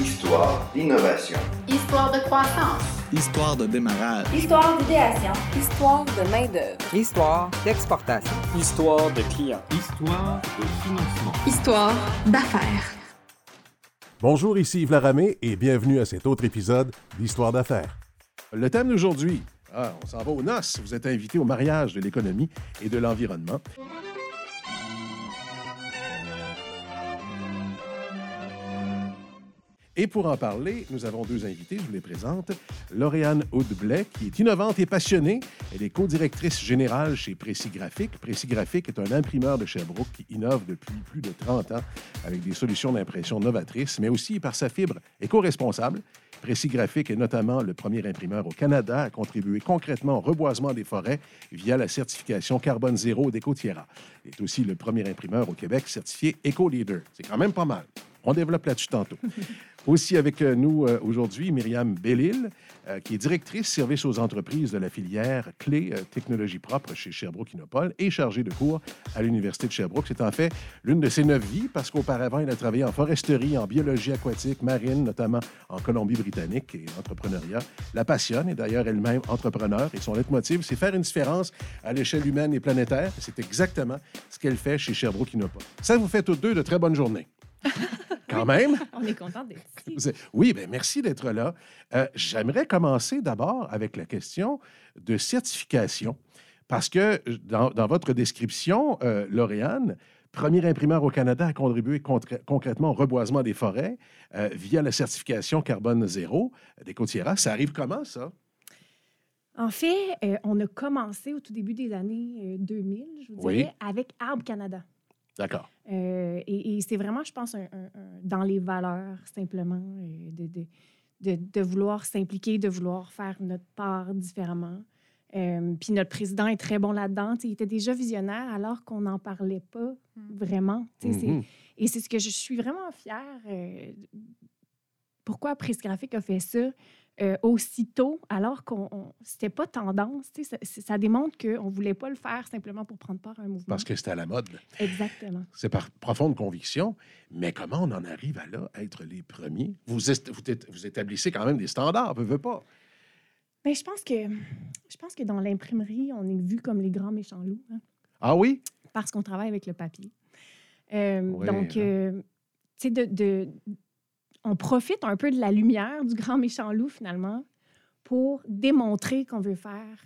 Histoire d'innovation. Histoire de croissance. Histoire de démarrage. Histoire d'idéation. Histoire de main-d'œuvre. Histoire d'exportation. Histoire de clients. Histoire de financement. Histoire d'affaires. Bonjour, ici Yves Laramé et bienvenue à cet autre épisode d'Histoire d'affaires. Le thème d'aujourd'hui, ah, on s'en va aux noces. Vous êtes invité au mariage de l'économie et de l'environnement. Et pour en parler, nous avons deux invités, je vous les présente. Lauriane Audeblay, qui est innovante et passionnée. Elle est co-directrice générale chez Précis Graphique. Précis Graphique est un imprimeur de Sherbrooke qui innove depuis plus de 30 ans avec des solutions d'impression novatrices, mais aussi par sa fibre éco-responsable. Précis Graphique est notamment le premier imprimeur au Canada à contribuer concrètement au reboisement des forêts via la certification carbone zéro d'EcoTierra. Il est aussi le premier imprimeur au Québec certifié Eco-Leader. C'est quand même pas mal. On développe là-dessus tantôt. Aussi avec nous euh, aujourd'hui, Myriam Bellil, euh, qui est directrice service aux entreprises de la filière clé euh, technologie propre chez Sherbrooke Innopol et chargée de cours à l'Université de Sherbrooke. C'est en fait l'une de ses neuf vies parce qu'auparavant, elle a travaillé en foresterie, en biologie aquatique, marine, notamment en Colombie-Britannique et entrepreneuriat. La passionne et d'ailleurs elle-même entrepreneur et son leitmotiv, c'est faire une différence à l'échelle humaine et planétaire. C'est exactement ce qu'elle fait chez Sherbrooke Innopol. Ça vous fait toutes deux de très bonnes journées. Quand même. On est content d'être ici. Oui, bien, merci d'être là. Euh, J'aimerais commencer d'abord avec la question de certification, parce que dans, dans votre description, euh, Lauriane, premier imprimeur au Canada à contribuer concrètement au reboisement des forêts euh, via la certification carbone zéro des Côtières. Ça arrive comment, ça? En fait, euh, on a commencé au tout début des années 2000, je vous Oui. dirais, avec Arbre Canada. D'accord. Euh, et et c'est vraiment, je pense, un- un- un- dans les valeurs, simplement, euh, de, de, de, de vouloir s'impliquer, de vouloir faire notre part différemment. Euh, puis notre président est très bon là-dedans. Il était déjà visionnaire alors qu'on n'en parlait pas vraiment. Sais, c'est- Mhm. Et c'est ce que je suis vraiment fière. euh, pourquoi Presse Graphique a fait ça? Euh, aussitôt, alors qu'on on- c'était pas tendance. Ça, ça démontre qu'on ne voulait pas le faire simplement pour prendre part à un mouvement. Parce que c'était à la mode. Exactement. C'est par profonde conviction. Mais comment on en arrive à là, être les premiers? Vous, vous, ét- vous établissez quand même des standards, peu, veut pas. Mais je pense que je pense que dans l'imprimerie, on est vu comme les grands méchants loups hein, Ah oui? parce qu'on travaille avec le papier. Euh, donc, hein. euh, tu sais, de, de- on profite un peu de la lumière du grand méchant loup finalement pour démontrer qu'on veut faire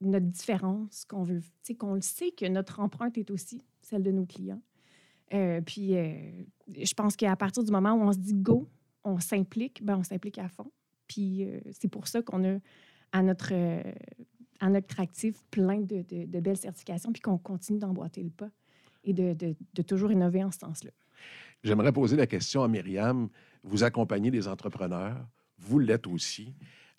notre différence, qu'on veut, qu'on le sait que notre empreinte est aussi celle de nos clients. Euh, puis, euh, je pense qu'à partir du moment où on se dit go, on s'implique, ben on s'implique à fond. Puis, euh, c'est pour ça qu'on a à notre, à notre actif plein de, de- belles certifications, puis qu'on continue d'emboîter le pas et de- de toujours innover en ce sens-là. J'aimerais poser la question à Myriam. Vous accompagnez des entrepreneurs, vous l'êtes aussi.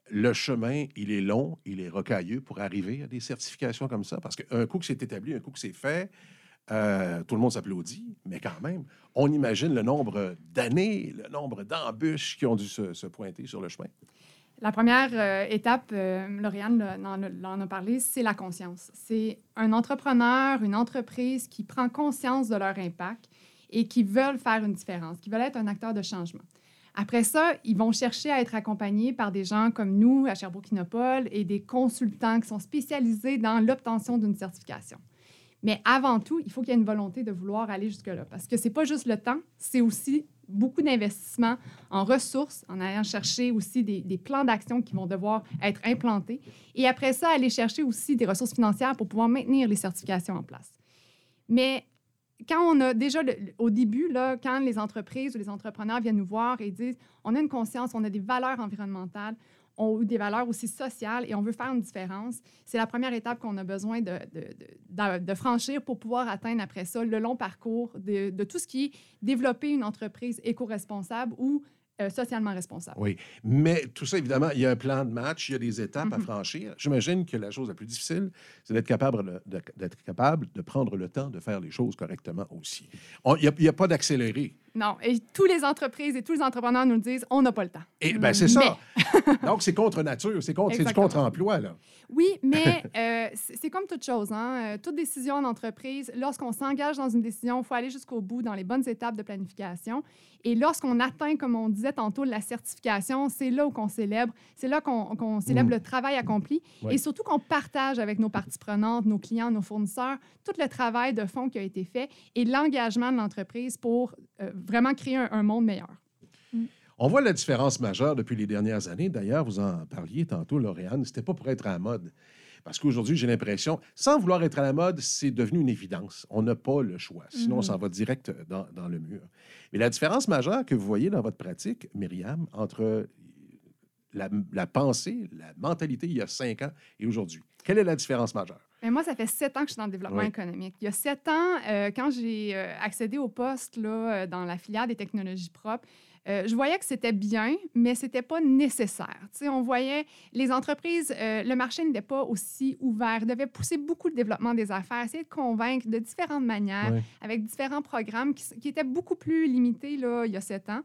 Le chemin, il est long, il est rocailleux pour arriver à des certifications comme ça, parce qu'un coup que c'est établi, un coup que c'est fait, euh, tout le monde s'applaudit, mais quand même, on imagine le nombre d'années, le nombre d'embûches qui ont dû se, pointer sur le chemin. La première euh, étape, euh, Lauriane en a parlé, c'est la conscience. C'est un entrepreneur, une entreprise qui prend conscience de leur impact et qui veulent faire une différence, qui veulent être un acteur de changement. Après ça, ils vont chercher à être accompagnés par des gens comme nous à Sherbrooke Innopol et des consultants qui sont spécialisés dans l'obtention d'une certification. Mais avant tout, il faut qu'il y ait une volonté de vouloir aller jusque-là. Parce que c'est pas juste le temps, c'est aussi beaucoup d'investissement en ressources, en allant chercher aussi des, des plans d'action qui vont devoir être implantés. Et après ça, aller chercher aussi des ressources financières pour pouvoir maintenir les certifications en place. Mais quand on a déjà, au début, là, quand les entreprises ou les entrepreneurs viennent nous voir et disent on a une conscience, on a des valeurs environnementales, on a des valeurs aussi sociales et on veut faire une différence, c'est la première étape qu'on a besoin de, de- franchir pour pouvoir atteindre après ça le long parcours de tout ce qui est développer une entreprise éco-responsable ou euh, socialement responsable. Oui, mais tout ça, évidemment, il y a un plan de match, il y a des étapes à Mhm. franchir. J'imagine que la chose la plus difficile, c'est d'être capable de, d'être capable de prendre le temps de faire les choses correctement aussi. Il n'y a, pas d'accéléré. Non. Et tous les entreprises et tous les entrepreneurs nous le disent, on n'a pas le temps. Et ben c'est ça. Donc, c'est contre nature, c'est contre, du contre-emploi, là. Oui, mais euh, c'est comme toute chose. Hein? Euh, Toute décision en entreprise, lorsqu'on s'engage dans une décision, il faut aller jusqu'au bout dans les bonnes étapes de planification. Et lorsqu'on atteint, comme on disait tantôt, la certification, c'est là où qu'on célèbre. C'est là qu'on célèbre Mm. le travail accompli Ouais. et surtout qu'on partage avec nos parties prenantes, nos clients, nos fournisseurs, tout le travail de fond qui a été fait et l'engagement de l'entreprise pour vraiment créer un, un monde meilleur. On voit la différence majeure depuis les dernières années. D'ailleurs, vous en parliez tantôt, Lauriane, c'était pas pour être à la mode. Parce qu'aujourd'hui, j'ai l'impression, sans vouloir être à la mode, c'est devenu une évidence. On n'a pas le choix. Sinon, on Mhm. s'en va direct dans, dans le mur. Mais la différence majeure que vous voyez dans votre pratique, Myriam, entre la, la pensée, la mentalité il y a cinq ans et aujourd'hui, quelle est la différence majeure? Mais moi, ça fait sept ans que je suis dans le développement Oui. économique. Il y a sept ans, euh, quand j'ai euh, accédé au poste là, euh, dans la filière des technologies propres, euh, je voyais que c'était bien, mais c'était pas nécessaire. Tu sais, on voyait les entreprises, euh, le marché n'était pas aussi ouvert, devait pousser beaucoup le développement des affaires, essayer de convaincre de différentes manières, avec différents programmes qui, qui étaient beaucoup plus limités là, il y a sept ans.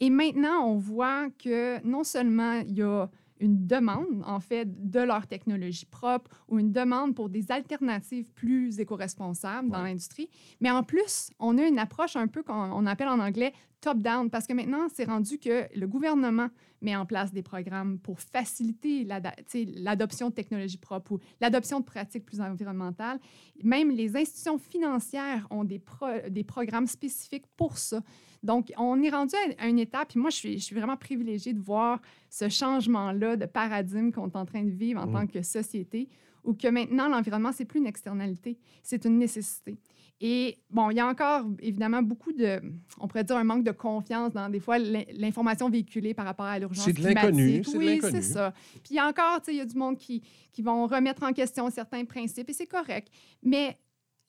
Et maintenant, on voit que non seulement il y a une demande, en fait, de leur technologie propre ou une demande pour des alternatives plus éco-responsables dans Ouais. l'industrie, mais en plus, on a une approche un peu qu'on on appelle en anglais top-down, parce que maintenant, c'est rendu que le gouvernement met en place des programmes pour faciliter l'adoption de technologies propres ou l'adoption de pratiques plus environnementales. Même les institutions financières ont des, pro- des programmes spécifiques pour ça. Donc, on est rendu à- une étape, puis moi, je suis, je suis vraiment privilégiée de voir ce changement-là de paradigme qu'on est en train de vivre en Mm. tant que société, où que maintenant, l'environnement, c'est plus une externalité, c'est une nécessité. Et bon, il y a encore évidemment beaucoup de, on pourrait dire un manque de confiance dans des fois l'in- l'information véhiculée par rapport à l'urgence C'est de climatique. l'inconnu, c'est de Oui, l'inconnu. c'est ça. Puis il y a encore, tu sais, il y a du monde qui, qui vont remettre en question certains principes et c'est correct. Mais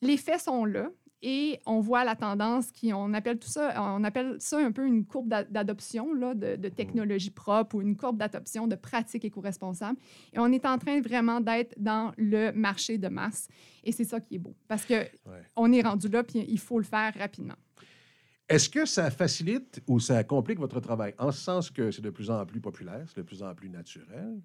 les faits sont là et on voit la tendance qui, on appelle tout ça, on appelle ça un peu une courbe d'a- d'adoption de, de technologies propres ou une courbe d'adoption de pratiques éco-responsables. Et on est en train vraiment d'être dans le marché de masse. Et c'est ça qui est beau. Parce que Ouais. on est rendu là, puis il faut le faire rapidement. Est-ce que ça facilite ou ça complique votre travail? En ce sens que c'est de plus en plus populaire, c'est de plus en plus naturel,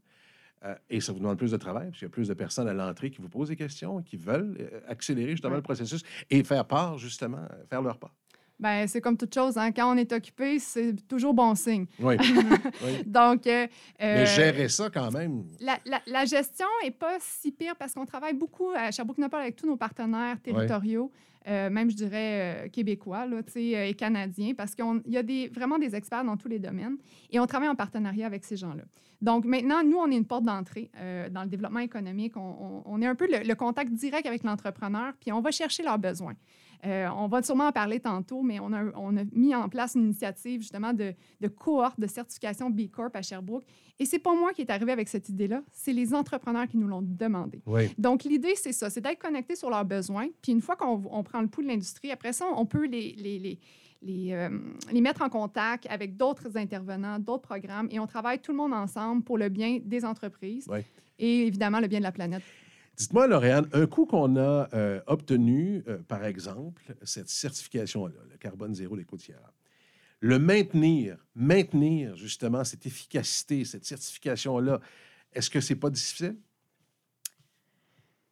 euh, et ça vous demande plus de travail, parce qu'il y a plus de personnes à l'entrée qui vous posent des questions, qui veulent euh, accélérer justement Ouais. le processus et faire part, justement, euh, faire leur part. Ben, c'est comme toute chose, hein. quand on est occupé, c'est toujours bon signe. Oui. oui. Donc, euh, Mais euh, gérer ça quand même. La, la- la gestion n'est pas si pire parce qu'on travaille beaucoup à Sherbrooke-Nopal avec tous nos partenaires territoriaux, euh, même je dirais euh, québécois là, et canadiens, parce qu'il y a des, vraiment des experts dans tous les domaines et on travaille en partenariat avec ces gens-là. Donc maintenant, nous, on est une porte d'entrée euh, dans le développement économique. On, on- on est un peu le, le contact direct avec l'entrepreneur, puis on va chercher leurs besoins. Euh, on va sûrement en parler tantôt, mais on a, on a mis en place une initiative justement de, de cohorte de certification B Corp à Sherbrooke. Et c'est pas moi qui est arrivé avec cette idée-là, c'est les entrepreneurs qui nous l'ont demandé. Oui. Donc, l'idée, c'est ça, c'est d'être connecté sur leurs besoins. Puis une fois qu'on on prend le pouls de l'industrie, après ça, on peut les, les, les, les, euh, les mettre en contact avec d'autres intervenants, d'autres programmes, et on travaille tout le monde ensemble pour le bien des entreprises et évidemment le bien de la planète. Dites-moi, Lauriane, un coup qu'on a euh, obtenu, euh, par exemple, cette certification-là, le carbone zéro des côtières, le maintenir, maintenir justement cette efficacité, cette certification-là, est-ce que c'est pas difficile?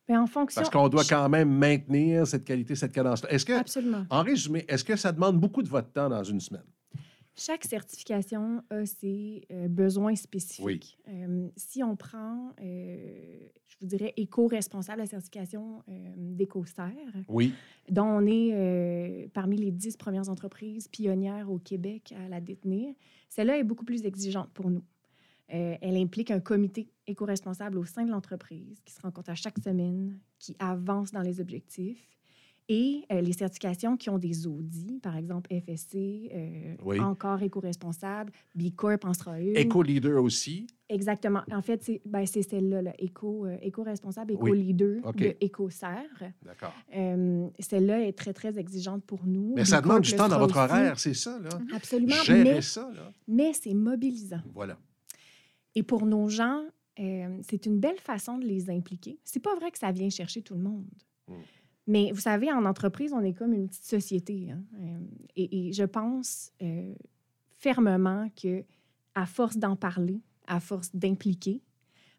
Ben, en fonction. Parce qu'on doit quand même maintenir cette qualité, cette cadence-là. Est-ce que, Absolument. en résumé, est-ce que ça demande beaucoup de votre temps dans une semaine? Chaque certification a ses euh, besoins spécifiques. Oui. Euh, si on prend, euh, je vous dirais, éco-responsable, la certification d'EcoSerre, Oui. dont on est parmi les dix premières entreprises pionnières au Québec à la détenir, celle-là est beaucoup plus exigeante pour nous. Elle implique un comité éco-responsable au sein de l'entreprise qui se rencontre à chaque semaine, qui avance dans les objectifs. Et euh, les certifications qui ont des audits, par exemple FSC, euh, Oui. encore éco-responsable, B Corp en sera une. Éco-leader aussi. Exactement. En fait, c'est ben, celle-là, là, éco, euh, éco-responsable, Oui. éco-leader de EcoSerre. D'accord. Euh, Celle-là est très, très exigeante pour nous. Mais ça demande du temps dans votre aussi. horaire, c'est ça, là? Absolument. Gérer Mais, ça, là. mais c'est mobilisant. Voilà. Et pour nos gens, c'est une belle façon de les impliquer. C'est pas vrai que ça vient chercher tout le monde. Mm. Mais vous savez, en entreprise, on est comme une petite société. hein. Euh, et, et je pense euh, fermement que à force d'en parler, à force d'impliquer,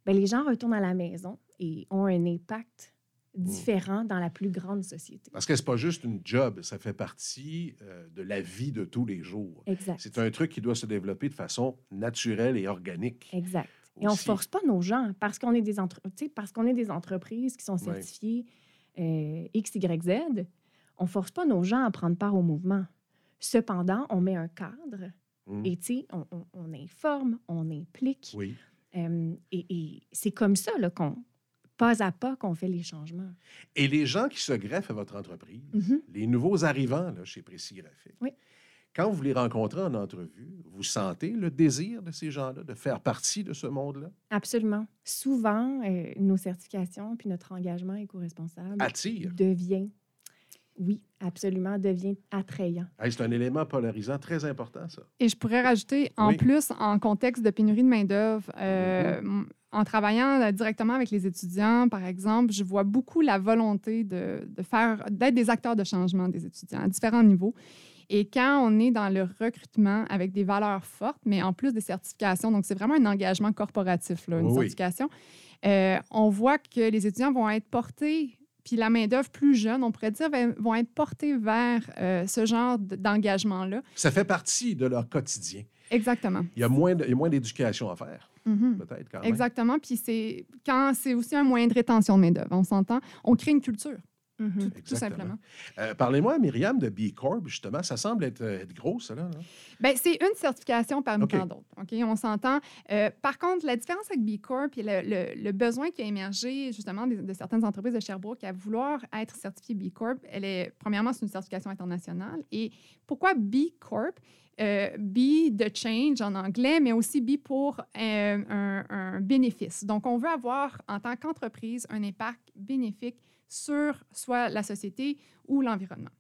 ben, les gens retournent à la maison et ont un impact différent dans la plus grande société. Parce que c'est pas juste une job, ça fait partie euh, de la vie de tous les jours. Exact. C'est un truc qui doit se développer de façon naturelle et organique. Exact. Et on ne force pas nos gens parce qu'on est, des parce qu'on est des entreprises qui sont certifiées euh, X, Y, Z. On ne force pas nos gens à prendre part au mouvement. Cependant, on met un cadre Mm. et on, on- on informe, on implique. Oui. Euh, et et c'est comme ça là, qu'on, pas à pas, qu'on fait les changements. Et les gens qui se greffent à votre entreprise, Mhm. les nouveaux arrivants là, chez Précis Graphique, Oui. Quand vous les rencontrez en entrevue, vous sentez le désir de ces gens-là de faire partie de ce monde-là? Absolument. Souvent, euh, nos certifications puis notre engagement éco-responsable Attire. devient, oui, absolument, devient attrayant. Hey, c'est un élément polarisant très important, ça. Et je pourrais rajouter, en Oui. plus, en contexte de pénurie de main-d'œuvre, euh, m- en travaillant euh, directement avec les étudiants, par exemple, je vois beaucoup la volonté de, de faire, d'être des acteurs de changement des étudiants à différents niveaux. Et quand on est dans le recrutement avec des valeurs fortes, mais en plus des certifications, donc c'est vraiment un engagement corporatif, là, une Oui, certification, euh, on voit que les étudiants vont être portés, puis la main-d'œuvre plus jeune, on pourrait dire, vont être portés vers euh, ce genre d'engagement-là. Ça fait partie de leur quotidien. Exactement. Il y a moins, de- il y a moins d'éducation à faire, Mhm. peut-être, quand même. Exactement. Puis c'est quand c'est aussi un moyen de rétention de main-d'œuvre. On s'entend. On crée une culture, Mhm. tout, simplement. Euh, Parlez-moi, Myriam, de B Corp, justement. Ça semble être, euh, être gros, ça, là. Bien, c'est une certification parmi tant d'autres. OK? On s'entend. Euh, par contre, la différence avec B Corp et le, le- le besoin qui a émergé justement de, de certaines entreprises de Sherbrooke à vouloir être certifiées B Corp, elle est, premièrement, c'est une certification internationale. Et pourquoi B Corp? Euh, B de change en anglais, mais aussi B pour euh, un, un bénéfice. Donc, on veut avoir en tant qu'entreprise un impact bénéfique sur soit la société ou l'environnement.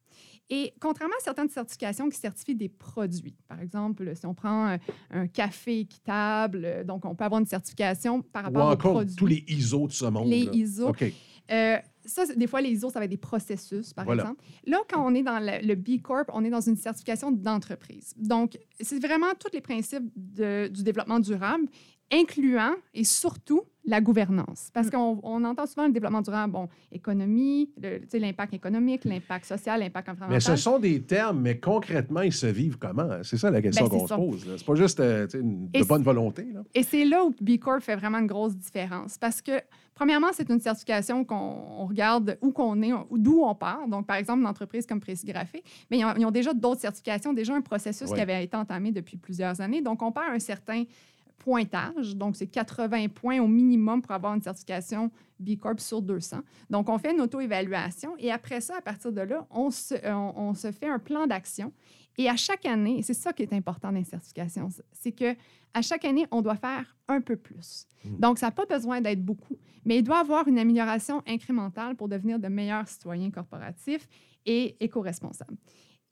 Et contrairement à certaines certifications qui certifient des produits, par exemple, si on prend euh, un café équitable, euh, donc on peut avoir une certification par rapport aux produits. tous les ISO de ce monde. Les là. ISO. OK. Euh, ça, des fois, les ISO, ça va être des processus, par Voilà. exemple. Là, quand on est dans le, le B Corp, on est dans une certification d'entreprise. Donc, c'est vraiment tous les principes de- du développement durable, incluant et surtout la gouvernance. Mm. Parce qu'on on entend souvent le développement durable, bon, économie, l'impact économique, l'impact social, l'impact environnemental. Mais ce sont des termes, mais concrètement, ils se vivent comment? C'est ça la question Ben, c'est qu'on se pose. C'est pas juste euh, de Et bonne volonté. Là. Et c'est là où B Corp fait vraiment une grosse différence. Parce que, premièrement, c'est une certification qu'on on regarde où qu'on est, d'où on part. Donc, par exemple, une entreprise comme Précis Graphique, mais ils ont, ils ont déjà d'autres certifications, déjà un processus Ouais. qui avait été entamé depuis plusieurs années. Donc, on perd un certain pointage. Donc, c'est 80 points au minimum pour avoir une certification B Corp sur 200. Donc, on fait une auto-évaluation et après ça, à partir de là, on se, on- on se fait un plan d'action. Et à chaque année, c'est ça qui est important dans les certifications, c'est que à chaque année, on doit faire un peu plus. Mm. Donc, ça n'a pas besoin d'être beaucoup, mais il doit avoir une amélioration incrémentale pour devenir de meilleurs citoyens corporatifs et éco-responsables.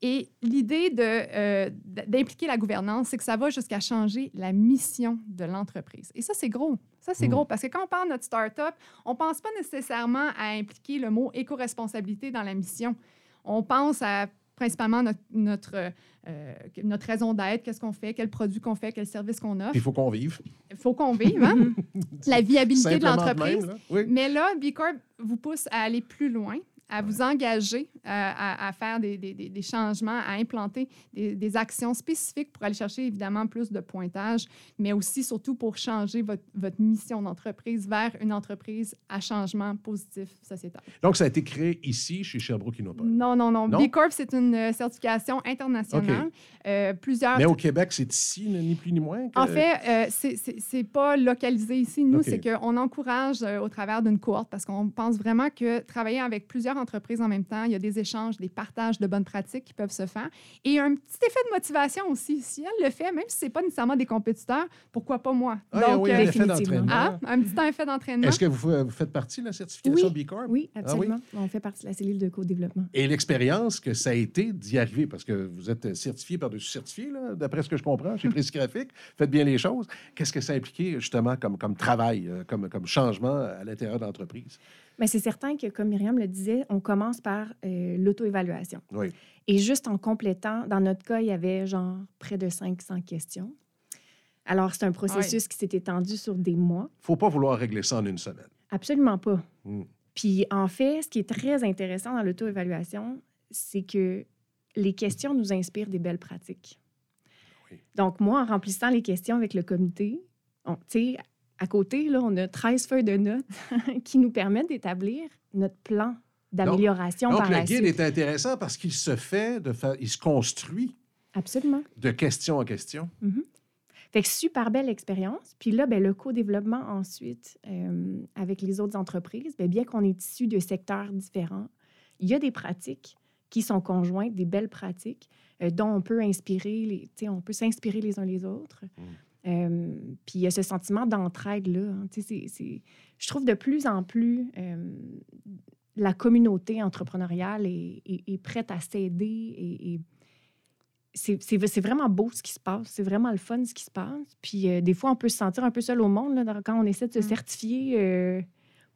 Et l'idée euh, d'impliquer la gouvernance, c'est que ça va jusqu'à changer la mission de l'entreprise. Et ça, c'est gros. Ça, c'est Mm. gros parce que quand on parle de notre start-up, on ne pense pas nécessairement à impliquer le mot éco-responsabilité dans la mission. On pense à principalement notre, notre, euh, notre raison d'être, qu'est-ce qu'on fait, quel produit qu'on fait, quel service qu'on offre. Il faut qu'on vive. Il faut qu'on vive, hein? la viabilité de l'entreprise. Oui. Mais là, B Corp vous pousse à aller plus loin, à vous engager euh, à, à faire des, des- des- changements, à implanter des, des actions spécifiques pour aller chercher évidemment plus de pointage, mais aussi surtout pour changer votre, votre mission d'entreprise vers une entreprise à changement positif sociétal. Donc, ça a été créé ici, chez Sherbrooke Innopol. Non, non, non. Non? B Corp, c'est une euh, certification internationale. Euh, plusieurs Mais au Québec, c'est ici, ni plus ni moins. que- En fait, euh, c'est- pas localisé ici. Nous, OK. c'est qu'on encourage au travers d'une cohorte parce qu'on pense vraiment que travailler avec plusieurs entreprises en même temps, il y a des échanges, des partages de bonnes pratiques qui peuvent se faire. Et un petit effet de motivation aussi. Si elle le fait, même si c'est pas nécessairement des compétiteurs, pourquoi pas moi? Ah, oui, euh, un définitivement. d'entraînement. ah, un petit effet d'entraînement. Est-ce que vous, fa- vous faites partie de la certification B Corp? Oui, Ah oui? absolument. On fait partie de la cellule de co-développement. Et l'expérience que ça a été d'y arriver, parce que vous êtes certifié par-dessus certifié, d'après ce que je comprends, chez Précis Graphique, faites bien les choses. Qu'est-ce que ça a impliqué, justement, comme, comme travail, euh, comme, comme changement à l'intérieur de l'entreprise? Mais c'est certain que, comme Myriam le disait, on commence par euh, l'auto-évaluation. Oui. Et juste en complétant, dans notre cas, il y avait genre près de 500 questions. Alors, c'est un processus qui s'est étendu sur des mois. faut pas vouloir régler ça en une semaine. Absolument pas. Mm. Puis, en fait, ce qui est très intéressant dans l'auto-évaluation, c'est que les questions nous inspirent des belles pratiques. Oui. Donc, moi, en remplissant les questions avec le comité, on- tu sais, à côté, là, on a 13 feuilles de notes qui nous permettent d'établir notre plan d'amélioration Donc, par le la guide suite. est intéressant parce qu'il se fait, de fa- il se construit Absolument. de question en question. Fait que super belle expérience. Puis là, ben, le co-développement ensuite euh, avec les autres entreprises, ben, bien qu'on est issu de secteurs différents, il y a des pratiques qui sont conjointes, des belles pratiques euh, dont on peut inspirer, les, on peut s'inspirer les uns les autres. Euh, puis il y a ce sentiment d'entraide là. hein. Je trouve de plus en plus euh, la communauté entrepreneuriale est, est- est prête à s'aider et, et c'est vraiment beau ce qui se passe. C'est vraiment le fun ce qui se passe. Puis euh, des fois, on peut se sentir un peu seul au monde là, quand on essaie de se Mm. certifier,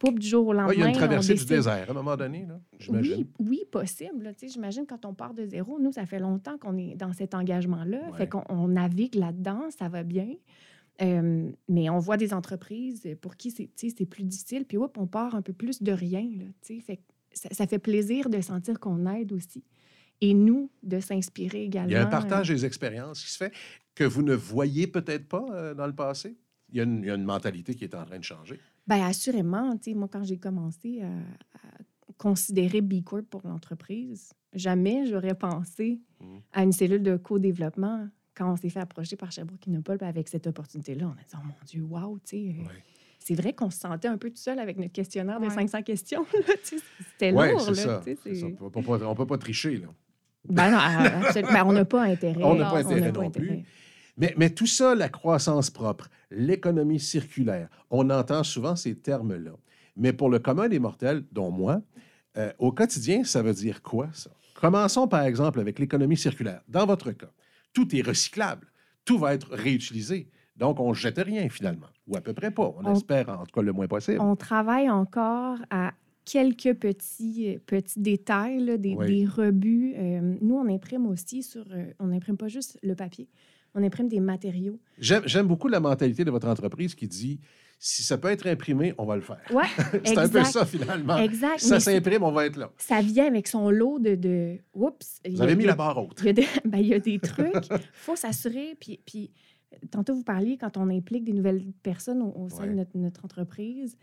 euh, pas du jour au lendemain. Ouais, il y a une traversée du désert à un moment donné, là, j'imagine. oui, oui, possible. J'imagine quand on part de zéro, nous, ça fait longtemps qu'on est dans cet engagement-là. Ouais. Fait qu'on on navigue là-dedans, ça va bien. Euh, mais on voit des entreprises pour qui c'est plus difficile, puis hop, on part un peu plus de rien. Là, fait ça, ça fait plaisir de sentir qu'on aide aussi. Et nous, de s'inspirer également. Il y a un euh, partage des expériences qui se fait que vous ne voyez peut-être pas euh, dans le passé? Il y, a une, il y a une mentalité qui est en train de changer. Bien, assurément. Tu sais, moi, quand j'ai commencé à, à considérer B Corp pour l'entreprise, jamais j'aurais pensé Mhm. à une cellule de co-développement quand on s'est fait approcher par Sherbrooke Innopol avec cette opportunité-là. On a dit, oh mon Dieu, wow, tu sais. euh, Ouais. C'est vrai qu'on se sentait un peu tout seul avec notre questionnaire de Ouais. 500 questions. C'était lourd. là, ça. ça. On peut pas- on peut pas tricher. Là. Ben non, absolument. Ben, on n'a pas intérêt. On n'a pas On intérêt n'a non plus. Mais, mais tout ça, la croissance propre, l'économie circulaire, on entend souvent ces termes-là. Mais pour le commun des mortels, dont moi, euh, au quotidien, ça veut dire quoi, ça? Commençons par exemple avec l'économie circulaire. Dans votre cas, tout est recyclable, tout va être réutilisé. Donc, on ne jette rien finalement, ou à peu près pas. On, On- espère en tout cas le moins possible. On travaille encore à quelques petits, euh, petits détails, là, des, Oui. des rebuts. Euh, nous, on imprime aussi sur... euh, on n'imprime pas juste le papier, on imprime des matériaux. J'aime beaucoup la mentalité de votre entreprise qui dit si ça peut être imprimé, on va le faire. Ouais, C'est un peu ça finalement. Exact. Si ça s'imprime, on va être là. ça vient avec son lot de... de... Oups! Vous avez mis la barre haute. Il y a des, ben, il y a des trucs. Il faut s'assurer. Puis, puis, tantôt, vous parliez, quand on implique des nouvelles personnes au, au sein Ouais. de notre, notre entreprise,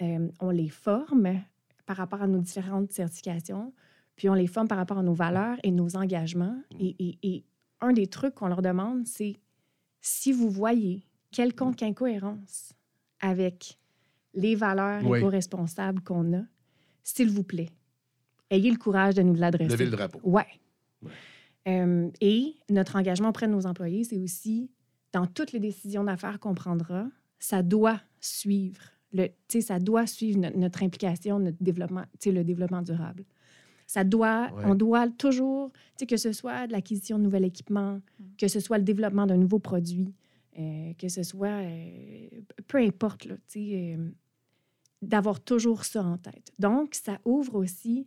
euh, on les forme par rapport à nos différentes certifications, puis on les forme par rapport à nos valeurs et nos engagements. Mm. Et, et- et un des trucs qu'on leur demande, c'est si vous voyez quelconque incohérence avec les valeurs Oui. éco-responsables qu'on a, s'il vous plaît, ayez le courage de nous l'adresser. Levez le drapeau. Ouais. Ouais. Euh, et notre engagement auprès de nos employés, c'est aussi, dans toutes les décisions d'affaires qu'on prendra, ça doit suivre. Le, ça doit suivre notre, notre implication, notre développement, le développement durable. Ça doit, Ouais. on doit toujours, que ce soit de l'acquisition de nouvel équipement, que ce soit le développement d'un nouveau produit, euh, que ce soit, euh, peu importe, là, euh, d'avoir toujours ça en tête. Donc, ça ouvre aussi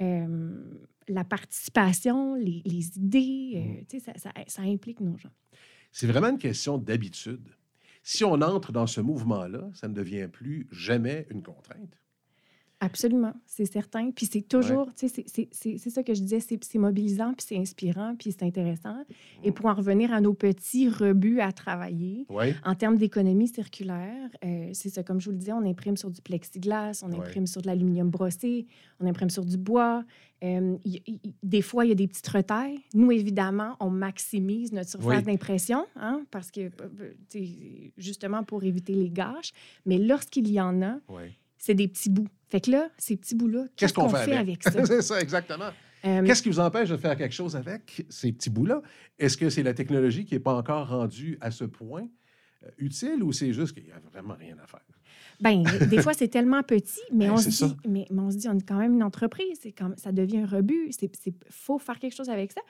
euh, la participation, les, les idées, euh, Mm. ça implique nos gens. C'est vraiment une question d'habitude. Si on entre dans ce mouvement-là, ça ne devient plus jamais une contrainte. Absolument, c'est certain. Puis c'est toujours, tu sais, c'est- ça que je disais, c'est mobilisant, puis c'est inspirant, puis c'est intéressant. Et pour en revenir à nos petits rebuts à travailler, en termes d'économie circulaire, euh, c'est ça, comme je vous le disais, on imprime sur du plexiglas, on Ouais. imprime sur de l'aluminium brossé, on imprime sur du bois. Euh, y- y- y- des fois, il y a des petites retailles. Nous, évidemment, on maximise notre surface Oui. d'impression, hein, parce que, euh, justement, pour éviter les gâches. Mais lorsqu'il y en a. c'est des petits bouts. Fait que là, ces petits bouts-là, qu'est-ce qu'on fait avec, ça? c'est ça, exactement. Euh, Qu'est-ce qui vous empêche de faire quelque chose avec ces petits bouts-là? Est-ce que c'est la technologie qui n'est pas encore rendue à ce point euh, utile ou c'est juste qu'il n'y a vraiment rien à faire? Ben, des fois, c'est tellement petit, mais, Ben, on se dit, mais, mais on se dit, on est quand même une entreprise, c'est quand ça devient un rebut, il faut faire quelque chose avec ça.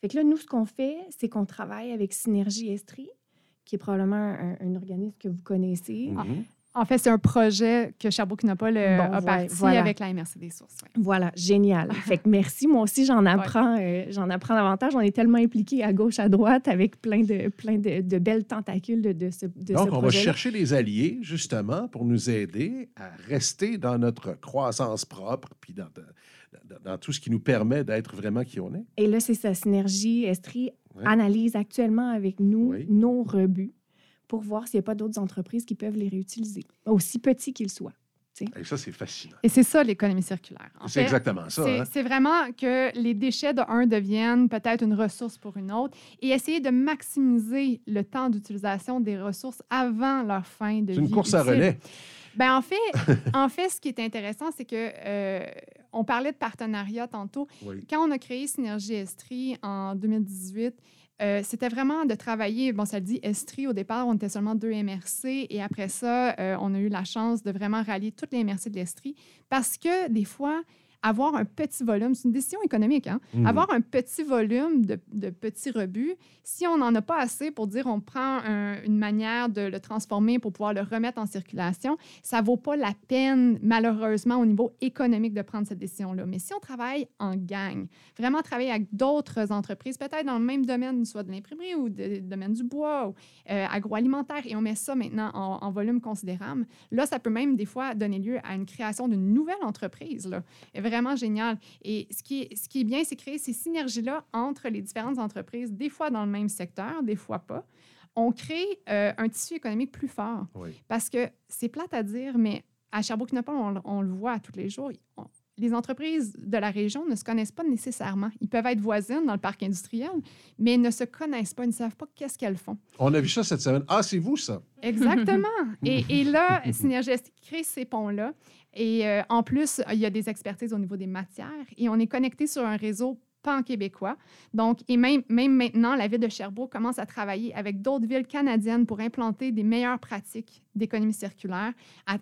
Fait que là, nous, ce qu'on fait, c'est qu'on travaille avec Synergie Estrie, qui est probablement un, un organisme que vous connaissez. En fait, c'est un projet que Sherbrooke Nopal euh, Bon, a ouais, parti voilà. avec la MRC des sources. ouais. Voilà, génial. Fait que merci. Moi aussi, j'en apprends, euh, j'en apprends davantage. On est tellement impliqués à gauche, à droite, avec plein de, plein de, de belles tentacules de, de ce, de Donc, ce on va projet chercher les alliés, justement, pour nous aider à rester dans notre croissance propre, puis dans, dans- dans tout ce qui nous permet d'être vraiment qui on est. Et là, c'est sa synergie. Estrie Ouais. analyse actuellement avec nous Oui. nos rebuts pour voir s'il n'y a pas d'autres entreprises qui peuvent les réutiliser, aussi petits qu'ils soient. Et ça, c'est fascinant. Et c'est ça l'économie circulaire. C'est exactement ça. C'est hein. c'est vraiment que les déchets de un deviennent peut-être une ressource pour une autre et essayer de maximiser le temps d'utilisation des ressources avant leur fin de vie. C'est une course à relais. Ben, en, fait, en fait, ce qui est intéressant, c'est que euh, on parlait de partenariat tantôt. Oui. Quand on a créé Synergie Estrie en 2018, euh, c'était vraiment de travailler, bon, ça dit Estrie, au départ, on était seulement deux MRC, et après ça, euh, on a eu la chance de vraiment rallier toutes les MRC de l'Estrie, parce que des fois, avoir un petit volume, c'est une décision économique, hein? Mhm. avoir un petit volume de, de petits rebuts, si on n'en a pas assez pour dire on prend un- une manière de le transformer pour pouvoir le remettre en circulation, ça vaut pas la peine, malheureusement, au niveau économique de prendre cette décision-là. Mais si on travaille en gang, vraiment travailler avec d'autres entreprises, peut-être dans le même domaine, soit de l'imprimerie ou du domaine du bois ou euh, agroalimentaire, et on met ça maintenant en, en volume considérable, là, ça peut même des fois donner lieu à une création d'une nouvelle entreprise. Là. Vraiment génial. Et ce qui est, ce qui est bien, c'est créer ces synergies-là entre les différentes entreprises, des fois dans le même secteur, des fois pas. On crée euh, un tissu économique plus fort. Oui. Parce que c'est plate à dire, mais à Sherbrooke-Nopal, on, le- on le voit tous les jours. on- les entreprises de la région ne se connaissent pas nécessairement. Ils peuvent être voisines dans le parc industriel, mais ne se connaissent pas, ils ne savent pas qu'est-ce qu'elles font. On a vu ça cette semaine. Ah, c'est vous, ça? Exactement. et, et là, Synergestic crée ces ponts-là. Et euh, en plus, il y a des expertises au niveau des matières et on est connecté sur un réseau pan-québécois. Donc, et même, maintenant, la ville de Sherbrooke commence à travailler avec d'autres villes canadiennes pour implanter des meilleures pratiques d'économie circulaire.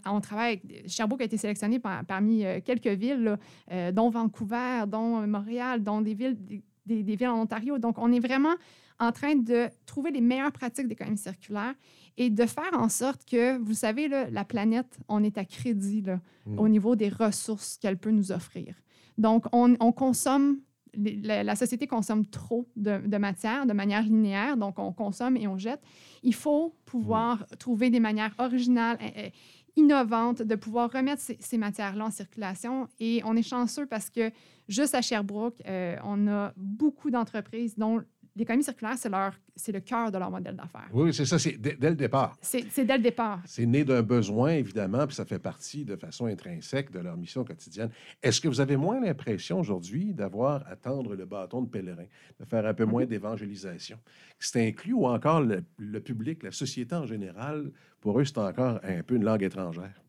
On travaille avec, Sherbrooke a été sélectionné par- parmi euh, quelques villes, euh, dont Vancouver, dont Montréal, dont des villes, des villes en Ontario. Donc, on est vraiment en train de trouver les meilleures pratiques d'économie circulaire et de faire en sorte que, vous savez, là, la planète, on est à crédit là, Mm. au niveau des ressources qu'elle peut nous offrir. Donc, on, on consomme, la, la société consomme trop de, de matière de manière linéaire, donc on consomme et on jette. Il faut pouvoir trouver des manières originales, euh, euh, innovantes, de pouvoir remettre ces, ces matières-là en circulation. Et on est chanceux parce que juste à Sherbrooke, euh, on a beaucoup d'entreprises dont l'économie circulaire, c'est leur- c'est le cœur de leur modèle d'affaires. Oui, c'est ça, c'est dès, dès le départ. C'est c'est dès le départ. C'est né d'un besoin, évidemment, puis ça fait partie de façon intrinsèque de leur mission quotidienne. Est-ce que vous avez moins l'impression aujourd'hui d'avoir à tendre le bâton de pèlerin, de faire un peu moins d'évangélisation? C'est inclus ou encore le, le public, la société en général, pour eux, c'est encore un peu une langue étrangère?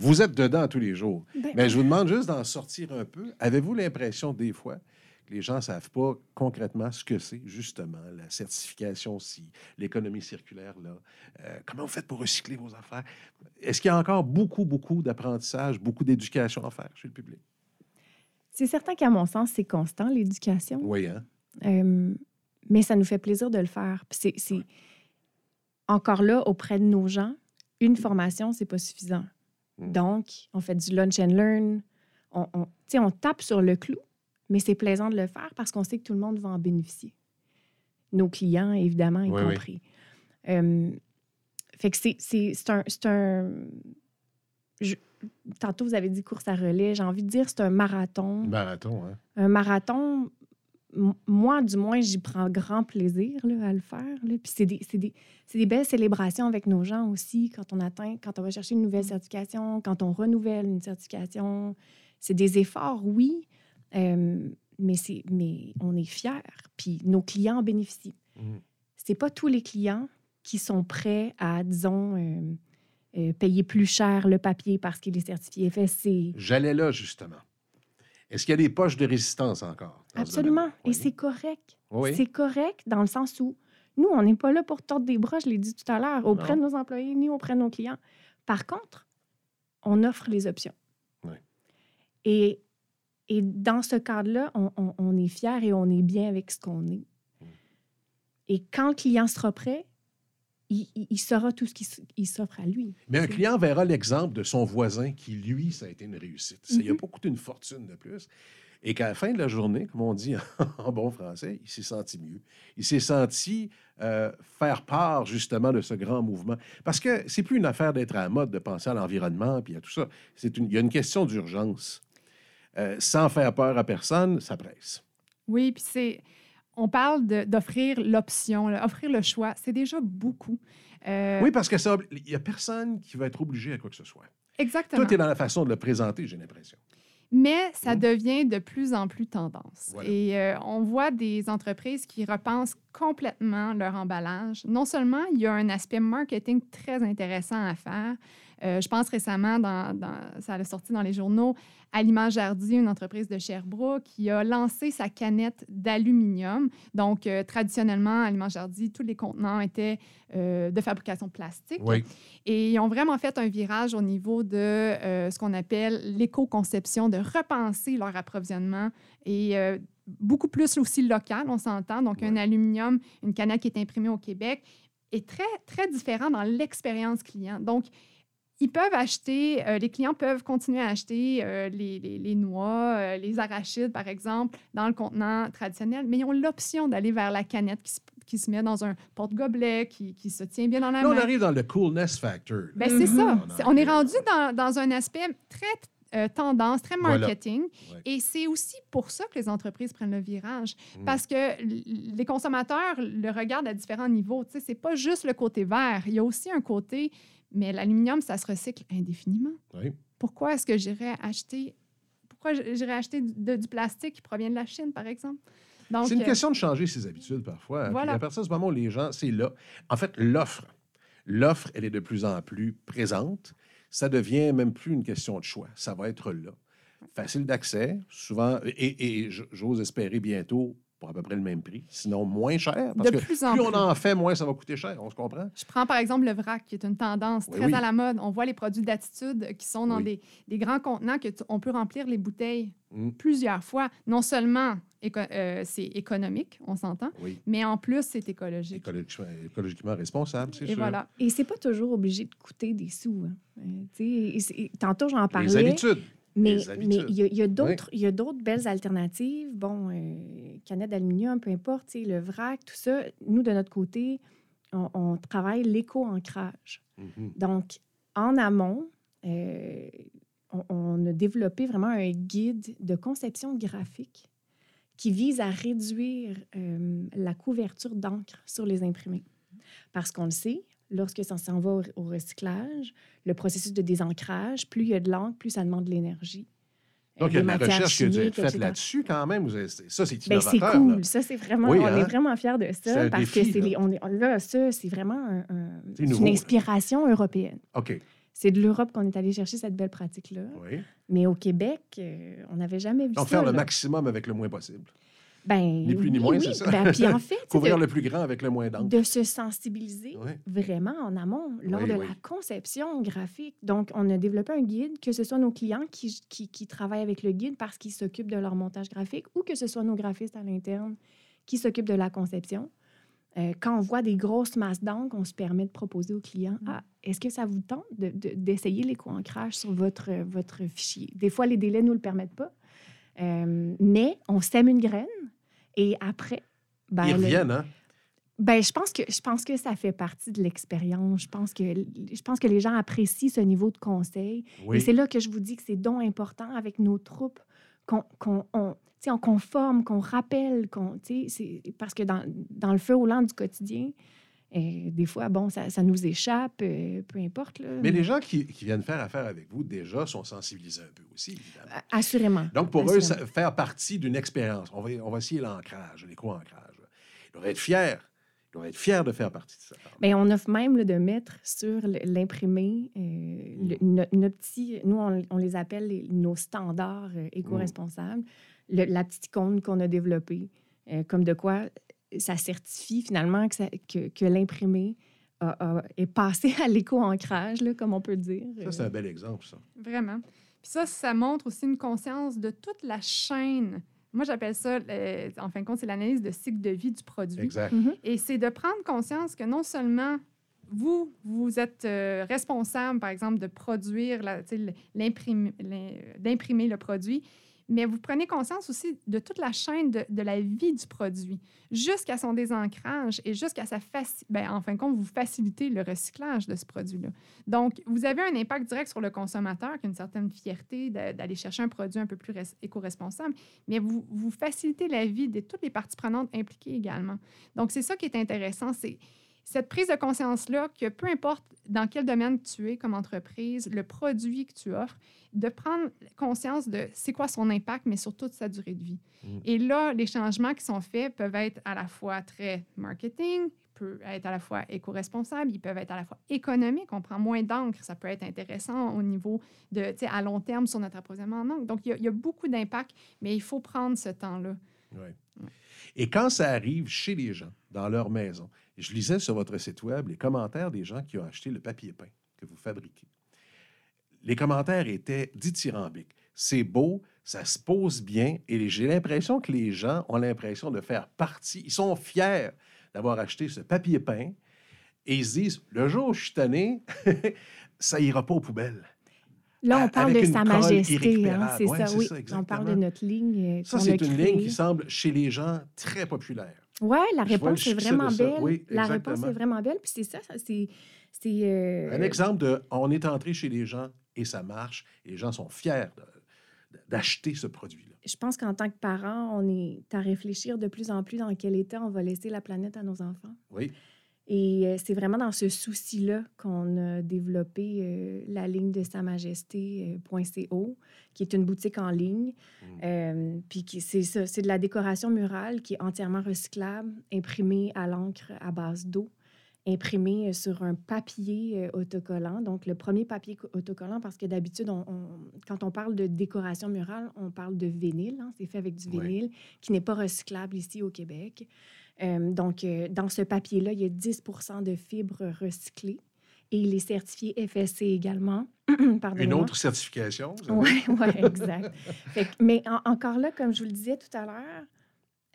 Vous êtes dedans tous les jours. Ben, Mais je vous demande juste d'en sortir un peu. Avez-vous l'impression des fois les gens ne savent pas concrètement ce que c'est, justement, la certification ci, l'économie circulaire là? Euh, comment vous faites pour recycler vos affaires? Est-ce qu'il y a encore beaucoup, beaucoup d'apprentissage, beaucoup d'éducation à faire chez le public? C'est certain qu'à mon sens, c'est constant, l'éducation. Oui, hein? Euh, mais ça nous fait plaisir de le faire. C'est, c'est- Encore là, auprès de nos gens, une formation, c'est pas suffisant. Mm. Donc, on fait du lunch and learn. On, on, tu sais, on tape sur le clou, mais c'est plaisant de le faire parce qu'on sait que tout le monde va en bénéficier. Nos clients, évidemment, y Oui, oui. compris. Euh, fait que c'est, un... un- je- tantôt, vous avez dit course à relais. J'ai envie de dire c'est un marathon Marathon, hein? un marathon, moi, du moins, j'y prends grand plaisir là, à le faire. là. Puis c'est des, des- des belles célébrations avec nos gens aussi, quand on atteint, quand on va chercher une nouvelle certification, quand on renouvelle une certification. C'est des efforts, oui, euh, mais, c'est, mais on est fiers. Puis nos clients en bénéficient. Mhm. C'est pas tous les clients qui sont prêts à, disons, euh, euh, payer plus cher le papier parce qu'il est certifié FSC. J'allais là, justement. Est-ce qu'il y a des poches de résistance encore? ce Absolument. Et c'est correct. Oui. C'est correct dans le sens où nous, on n'est pas là pour tordre des bras, je l'ai dit tout à l'heure, auprès de nos employés ni auprès de nos clients. Par contre, on offre les options. Oui. Et, et dans ce cadre-là, on, on- on est fiers et on est bien avec ce qu'on est. Mm. Et quand le client sera prêt, il, il- il saura tout ce qui il s'offre à lui. Mais un client verra l'exemple de son voisin qui, lui, ça a été une réussite. Ça n'a Mhm. pas coûté une fortune de plus. Et qu'à la fin de la journée, comme on dit en bon français, il s'est senti mieux. Il s'est senti euh, faire part justement de ce grand mouvement. Parce que c'est plus une affaire d'être à la mode, de penser à l'environnement, puis à tout ça. Une, il y a une question d'urgence. Euh, sans faire peur à personne, ça presse. Oui, puis c'est. On parle d'offrir l'option, offrir le choix. C'est déjà beaucoup. Euh, Oui, parce que ça, il n'y a personne qui va être obligé à quoi que ce soit. Exactement. Tout est dans la façon de le présenter, j'ai l'impression. Mais ça Mm. devient de plus en plus tendance. Voilà. Et euh, on voit des entreprises qui repensent complètement leur emballage. Non seulement il y a un aspect marketing très intéressant à faire. Euh, je pense récemment, dans, dans- ça a sorti dans les journaux, Aliment Jardy, une entreprise de Sherbrooke, qui a lancé sa canette d'aluminium. Donc, euh, traditionnellement, Aliment Jardy, tous les contenants étaient euh, de fabrication plastique. Oui. Et ils ont vraiment fait un virage au niveau de ce qu'on appelle l'éco-conception, de repenser leur approvisionnement et beaucoup plus aussi local, on s'entend. Donc, un aluminium, une canette qui est imprimée au Québec est très, très différent dans l'expérience client. Donc, ils peuvent acheter, euh, les clients peuvent continuer à acheter euh, les, les- les noix, euh, les arachides, par exemple, dans le contenant traditionnel, mais ils ont l'option d'aller vers la canette qui se, qui se met dans un porte-gobelet, qui, qui se tient bien dans la Là, on main. arrive dans le coolness factor. Ben, c'est Mhm. ça. On en On est rendu dans, dans un aspect très euh, tendance, très Voilà. marketing. Ouais. Et c'est aussi pour ça que les entreprises prennent le virage. Mm. Parce que les consommateurs le regardent à différents niveaux. Tu sais, c'est pas juste le côté vert. Il y a aussi un côté, mais l'aluminium, ça se recycle indéfiniment. Oui. Pourquoi est-ce que j'irais acheter... Pourquoi j'irais acheter du, de- du plastique qui provient de la Chine, par exemple? C'est une euh, question de changer ses habitudes parfois. hein. Voilà. À partir ce moment où les gens, c'est là. En fait, l'offre. L'offre, elle est de plus en plus présente. Ça devient même plus une question de choix. Ça va être là. Facile d'accès, souvent, et, j'ose espérer bientôt pour à peu près le même prix, sinon moins cher. Parce de que plus en plus plus. on en fait, moins ça va coûter cher. On se comprend? Je prends par exemple le vrac, qui est une tendance Oui, très oui. à la mode. On voit les produits d'attitude qui sont dans Oui. des, des grands contenants que on peut remplir les bouteilles Mm. plusieurs fois. Non seulement éco- euh, c'est économique, on s'entend, Oui. mais en plus c'est écologique. Écologiquement, écologiquement responsable, c'est Et sûr. voilà. Et c'est pas toujours obligé de coûter des sous. hein. Euh, tantôt, j'en Les parlais. habitudes. Mais Les mais habitudes. il y a, il y a d'autres il y a d'autres belles alternatives. Bon, euh, canette d'aluminium, peu importe, le vrac, tout ça. Nous, de notre côté, on, on travaille l'éco-ancrage. Mhm. Donc, en amont, euh, on, on a développé vraiment un guide de conception graphique qui vise à réduire euh, la couverture d'encre sur les imprimés. Parce qu'on le sait, lorsque ça s'en va au, au recyclage, le processus de désancrage, plus il y a de l'encre, plus ça demande de l'énergie. Donc, il y a de la recherche qui a dû être chimiques, faite là-dessus quand même. Ça, c'est Ben, c'est innovateur. là. cool. Ça, c'est vraiment, Oui, on hein? est vraiment fiers de C'est un ça parce défi, que c'est là. les- on est, là, ça, c'est vraiment un- un- C'est une inspiration européenne. OK. C'est de l'Europe qu'on est allé chercher cette belle pratique-là. Oui. Mais au Québec, euh, on n'avait jamais vu Donc, ça. faire le là. maximum avec le moins possible. Ben, Ni plus ni moins, oui. c'est ça. Ben, puis en fait, Couvrir de, le plus grand avec le moins d'encre. de se sensibiliser Oui. vraiment en amont lors Oui, de la conception graphique. Donc, on a développé un guide, que ce soit nos clients qui, qui, qui travaillent avec le guide parce qu'ils s'occupent de leur montage graphique ou que ce soit nos graphistes à l'interne qui s'occupent de la conception. Euh, quand on voit des grosses masses d'encre, on se permet de proposer aux clients. Ah, est-ce que ça vous tente de- de- d'essayer l'éco-ancrage sur votre, votre fichier? Des fois, les délais ne nous le permettent pas. Euh, mais on sème une graine et après. ben, Ils le- hein? ben, je pense que je pense que ça fait partie de l'expérience. Je pense que je pense que les gens apprécient ce niveau de conseil. Et c'est là que je vous dis que c'est donc important avec nos troupes qu'on qu'on on, on conforme, qu'on rappelle, qu'on parce que dans, dans le feu au lent du quotidien, euh, des fois bon ça, ça nous échappe, euh, peu importe là. Mais les gens qui, qui viennent faire affaire avec vous, déjà, sont sensibilisés un peu aussi, évidemment. Assurément. Donc, pour eux, ça- faire partie d'une expérience, on va, on va essayer l'ancrage, l'éco-ancrage. Ils doivent être fiers. Ils doivent être fiers de faire partie de ça. Bien, on offre même là, de mettre sur l'imprimé euh, no- nos petits, nous, on, on les appelle les- nos standards euh, éco-responsables, le- la petite icône qu'on a développée, euh, comme de quoi ça certifie finalement que, ça- que, que l'imprimé est passé à l'éco-ancrage, là, comme on peut dire. Ça, c'est un bel exemple, ça. Vraiment. Puis ça, ça montre aussi une conscience de toute la chaîne. Moi, j'appelle ça, euh, en fin de compte, c'est l'analyse de cycle de vie du produit. Exact. Mhm. Et c'est de prendre conscience que non seulement vous, vous êtes euh, responsable, par exemple, de produire, d'imprimer le produit, mais vous prenez conscience aussi de toute la chaîne de, la vie du produit, jusqu'à son désancrage et jusqu'à sa faci- ben, en fin de compte, vous facilitez le recyclage de ce produit-là. Donc, vous avez un impact direct sur le consommateur, qui a une certaine fierté d'aller chercher un produit un peu plus res- éco-responsable, mais vous, vous facilitez la vie de toutes les parties prenantes impliquées également. Donc, c'est ça qui est intéressant, c'est cette prise de conscience-là que peu importe dans quel domaine tu es comme entreprise, le produit que tu offres, de prendre conscience de c'est quoi son impact, mais sur toute sa durée de vie. Mm. Et là, les changements qui sont faits peuvent être à la fois très marketing, peuvent être à la fois éco-responsables, ils peuvent être à la fois économiques. On prend moins d'encre, ça peut être intéressant au niveau de, tu sais, à long terme sur notre approvisionnement en encre. Donc, il y a, il y a beaucoup d'impact, mais il faut prendre ce temps-là. Ouais. Et quand ça arrive chez les gens, dans leur maison, je lisais sur votre site Web les commentaires des gens qui ont acheté le papier peint que vous fabriquez. Les commentaires étaient dithyrambiques. C'est beau, ça se pose bien, et j'ai l'impression que les gens ont l'impression de faire partie, ils sont fiers d'avoir acheté ce papier peint, et ils se disent, le jour où je suis tanné, ça ira pas aux poubelles. Là, on parle de Sa Majesté, hein, c'est Ouais, ça, oui. ça, on parle de notre ligne. euh, Ça, c'est une créée. ligne qui semble chez les gens très populaire. Oui, la réponse est vraiment belle. Oui, la réponse est vraiment belle. Puis c'est ça, ça, c'est. euh, Un exemple de on est entré chez les gens et ça marche, et les gens sont fiers d'acheter ce produit-là. Je pense qu'en tant que parent, on est à réfléchir de plus en plus dans quel état on va laisser la planète à nos enfants. Oui. Et euh, c'est vraiment dans ce souci-là qu'on a développé euh, la ligne de Sa Majesté.co, qui est une boutique en ligne. Mm. Euh, puis c'est ça, c'est de la décoration murale qui est entièrement recyclable, imprimée à l'encre à base d'eau, imprimée euh, sur un papier euh, autocollant. Donc, le premier papier co- autocollant, parce que d'habitude, on- on- quand on parle de décoration murale, on parle de vinyle. hein, c'est fait avec du Ouais. vinyle qui n'est pas recyclable ici au Québec. Euh, donc, euh, dans ce papier-là, il y a 10% de fibres recyclées et il est certifié FSC également. Une autre certification. Oui, ouais, exact. Fait que- mais en- encore là, comme je vous le disais tout à l'heure,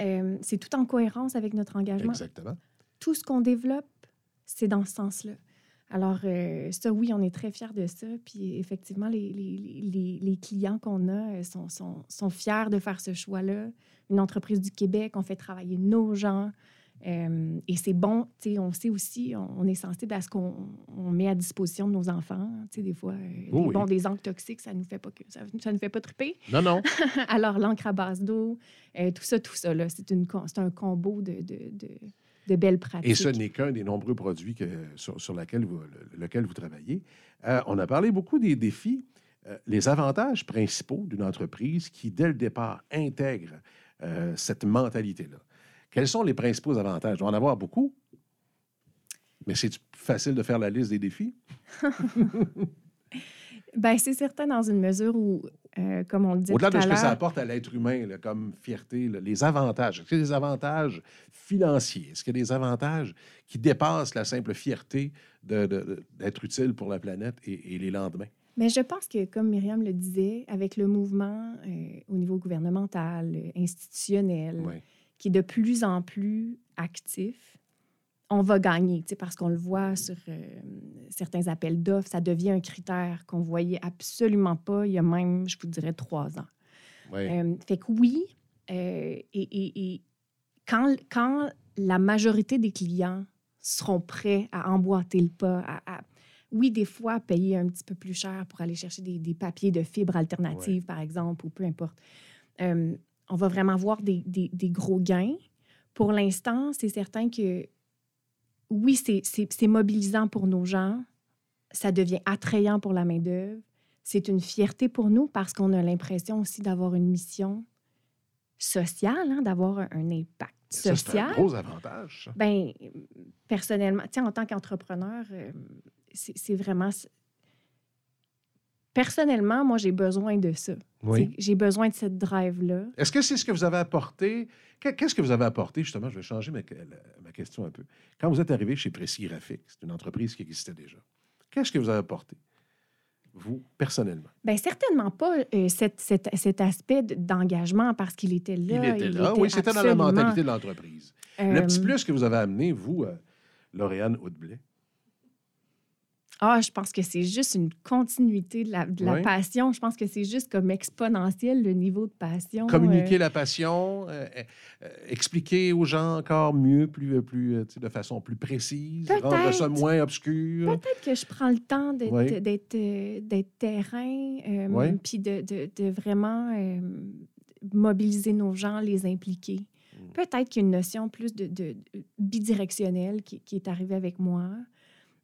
euh, c'est tout en cohérence avec notre engagement. Exactement. Tout ce qu'on développe, c'est dans ce sens-là. Alors, euh, ça, oui, on est très fiers de ça. Puis, effectivement, les, les- les- les clients qu'on a euh, sont, sont- sont fiers de faire ce choix-là. Une entreprise du Québec, on fait travailler nos gens. euh, et c'est bon, tu sais, on sait aussi, on, on est sensible à ce qu'on on met à disposition de nos enfants. Tu sais, des fois, euh, des, Oh oui. bon, des encres toxiques, ça nous fait pas que ça, ça nous fait pas triper. Non, non. Alors, l'encre à base d'eau, euh, tout ça, tout ça, là, c'est, une, c'est un combo de, de, de, de belles pratiques. Et ce n'est qu'un des nombreux produits que, sur, sur laquelle vous, le- lequel vous travaillez. Euh, on a parlé beaucoup des défis. Euh, les avantages principaux d'une entreprise qui, dès le départ, intègre euh, cette mentalité-là. Quels sont les principaux avantages? Il doit en avoir beaucoup. Mais c'est facile de faire la liste des défis? Ben, c'est certain dans une mesure où, euh, comme on le disait Au-delà de ce que ça apporte à l'être humain là, comme fierté, là, les avantages. Est-ce qu'il y a des avantages financiers? Est-ce qu'il y a des avantages qui dépassent la simple fierté de- de- de- d'être utile pour la planète et, et les lendemains? Mais je pense que, comme Myriam le disait, avec le mouvement euh, au niveau gouvernemental, euh, institutionnel, Oui. qui est de plus en plus actif, on va gagner, parce qu'on le voit sur euh, certains appels d'offres, ça devient un critère qu'on voyait absolument pas il y a même, je vous dirais, trois ans. Oui. Euh, fait que oui, euh, et, et- et quand, quand la majorité des clients seront prêts à emboîter le pas, à, à- oui, des fois, payer un petit peu plus cher pour aller chercher des, des papiers de fibres alternatives, par exemple, ou peu importe, on va vraiment voir des, des- des gros gains. Pour l'instant, c'est certain que oui, c'est- mobilisant pour nos gens, ça devient attrayant pour la main-d'œuvre. C'est une fierté pour nous parce qu'on a l'impression aussi d'avoir une mission sociale, hein, d'avoir un, un impact Ça, c'est un social. gros avantage. ça. Ben, personnellement, en tant qu'entrepreneur, euh, c'est vraiment. Personnellement, moi, j'ai besoin de ça. Oui. J'ai besoin de cette drive-là. Est-ce que c'est ce que vous avez apporté? Que- Qu'est-ce que vous avez apporté, justement? Je vais changer ma, ma question un peu. Quand vous êtes arrivé chez Précis Graphique, c'est une entreprise qui existait déjà. Qu'est-ce que vous avez apporté, vous, personnellement? Bien, certainement pas euh, cet, cet- cet aspect d'engagement parce qu'il était là. Il était là. oui, c'était dans la mentalité de l'entreprise. Le euh, petit plus que vous avez amené, vous, euh, Lauriane. Ah, je pense que c'est juste une continuité de la, de la Oui. passion. Je pense que c'est juste comme exponentiel le niveau de passion. Communiquer euh, la passion, euh, euh, expliquer aux gens encore mieux, plus, de façon plus précise, rendre ça moins obscur. Peut-être que je prends le temps d'être Oui. terrain, Oui. puis de, de- de vraiment mobiliser nos gens, les impliquer. Mm. Peut-être qu'il y a une notion plus de, bidirectionnelle qui, qui est arrivée avec moi.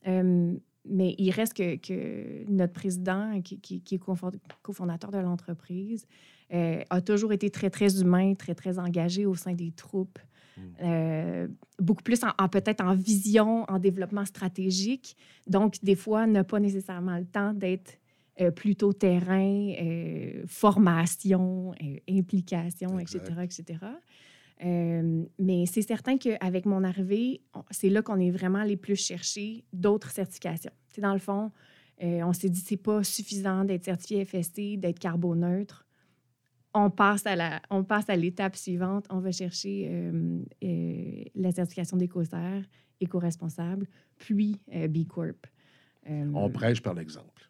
Euh, mais il reste que, que notre président, qui, qui- qui est cofond- cofondateur de l'entreprise, euh, a toujours été très, très humain, très, très engagé au sein des troupes. Mm. Euh, beaucoup plus en, en- peut-être en vision, en développement stratégique. Donc, des fois, n'a pas nécessairement le temps d'être euh, plutôt terrain, formation, implication, etc., etc. Euh, mais c'est certain qu'avec mon arrivée, c'est là qu'on est vraiment allé plus chercher d'autres certifications. C'est dans le fond, euh, on s'est dit c'est pas suffisant d'être certifié FSC, d'être carboneutre. On passe à la, on passe à l'étape suivante. On va chercher euh, la certification d'éco-serre, éco-responsable, puis B Corp. On prêche par l'exemple.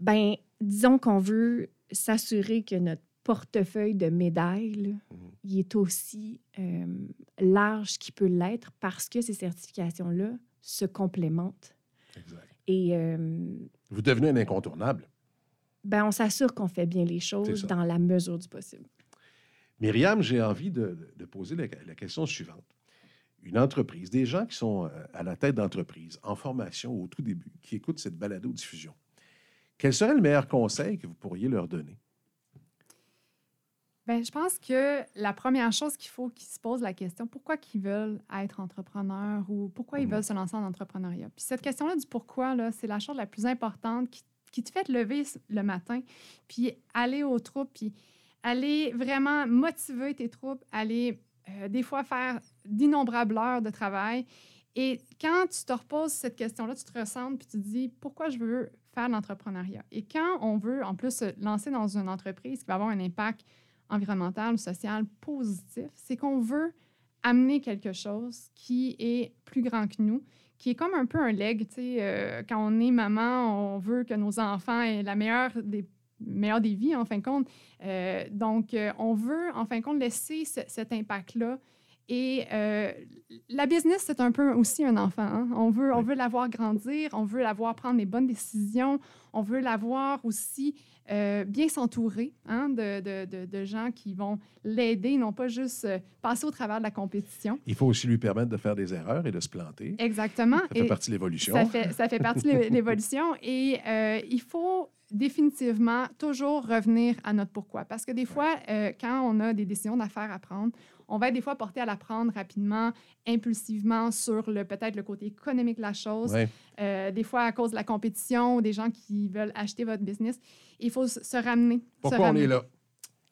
ben, disons qu'on veut s'assurer que notre portefeuille de médailles, là, Mhm. il est aussi euh, large qu'il peut l'être parce que ces certifications-là se complémentent. Exact. Et euh, Vous devenez un incontournable. ben, on s'assure qu'on fait bien les choses dans la mesure du possible. Myriam, j'ai envie de, de poser la, la question suivante. Une entreprise, des gens qui sont euh, à la tête d'entreprise, en formation au tout début, qui écoutent cette balado-diffusion, quel serait le meilleur conseil que vous pourriez leur donner? Ben, je pense que la première chose qu'il faut qu'ils se posent la question, pourquoi qu'ils veulent être entrepreneurs ou pourquoi ils Mhm. veulent se lancer en entrepreneuriat? Puis cette question-là du pourquoi, c'est la chose la plus importante qui, qui te fait te lever le matin, puis aller aux troupes, puis aller vraiment motiver tes troupes, aller euh, des fois faire d'innombrables heures de travail. Et quand tu te reposes cette question-là, tu te ressens puis tu te dis pourquoi je veux faire l'entrepreneuriat? Et quand on veut en plus se lancer dans une entreprise qui va avoir un impact environnemental, social positif, c'est qu'on veut amener quelque chose qui est plus grand que nous, qui est comme un peu un leg. Euh, quand on est maman, on veut que nos enfants aient la meilleure des meilleure des vies, en fin de compte. Euh, donc, euh, on veut, en fin de compte, laisser ce- cet impact-là. Et euh, la business, c'est un peu aussi un enfant. hein. On veut, on veut la voir grandir, on veut la voir prendre les bonnes décisions, on veut la voir aussi euh, bien s'entourer hein, de, de- de- de gens qui vont l'aider, non pas juste euh, passer au travers de la compétition. Il faut aussi lui permettre de faire des erreurs et de se planter. Exactement. Ça fait Et partie de l'évolution. ça fait, ça fait partie de l'é- l'évolution. Et il faut définitivement toujours revenir à notre pourquoi. Parce que des fois, euh, quand on a des décisions d'affaires à prendre, on va être des fois porté à la prendre rapidement, impulsivement sur le peut-être le côté économique de la chose. Ouais. Euh, des fois à cause de la compétition ou des gens qui veulent acheter votre business. Il faut se se ramener. se Pourquoi on ramener. est là?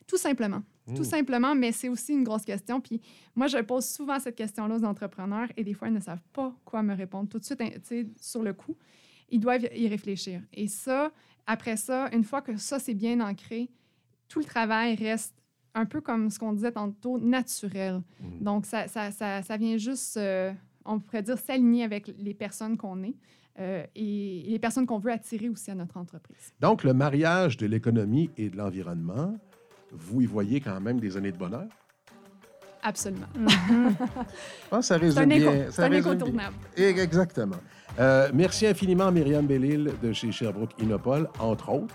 Tout simplement. Mm. Tout simplement, mais c'est aussi une grosse question. Puis moi, je pose souvent cette question-là aux entrepreneurs et des fois, ils ne savent pas quoi me répondre tout de suite, hein, sur le coup. Ils doivent y réfléchir. Et ça, après ça, une fois que ça, c'est bien ancré, tout le travail reste un peu comme ce qu'on disait tantôt, naturel. Mm. Donc, ça, ça, ça, ça vient juste, euh, on pourrait dire, s'aligner avec les personnes qu'on est euh, et les personnes qu'on veut attirer aussi à notre entreprise. Donc, le mariage de l'économie et de l'environnement, vous y voyez quand même des années de bonheur? Absolument. Je pense que ça C'est résume bien. c'est ça un incontournable. Exactement. Euh, merci infiniment, Myriam Bellil de chez Sherbrooke Innopol, entre autres,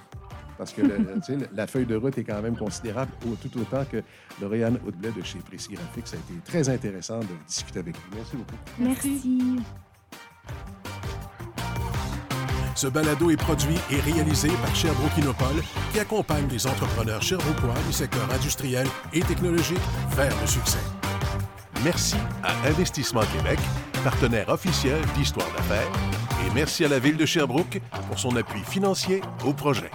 parce que le- la feuille de route est quand même considérable, au- tout autant que Lauriane Hautblais de chez Précis Graphique. Ça a été très intéressant de discuter avec vous. Merci beaucoup. Merci. Ce balado est produit et réalisé par Sherbrooke Innopol, qui accompagne les entrepreneurs sherbrookeois du secteur industriel et technologique vers le succès. Merci à Investissement Québec, partenaire officiel d'Histoire d'affaires, et merci à la Ville de Sherbrooke pour son appui financier au projet.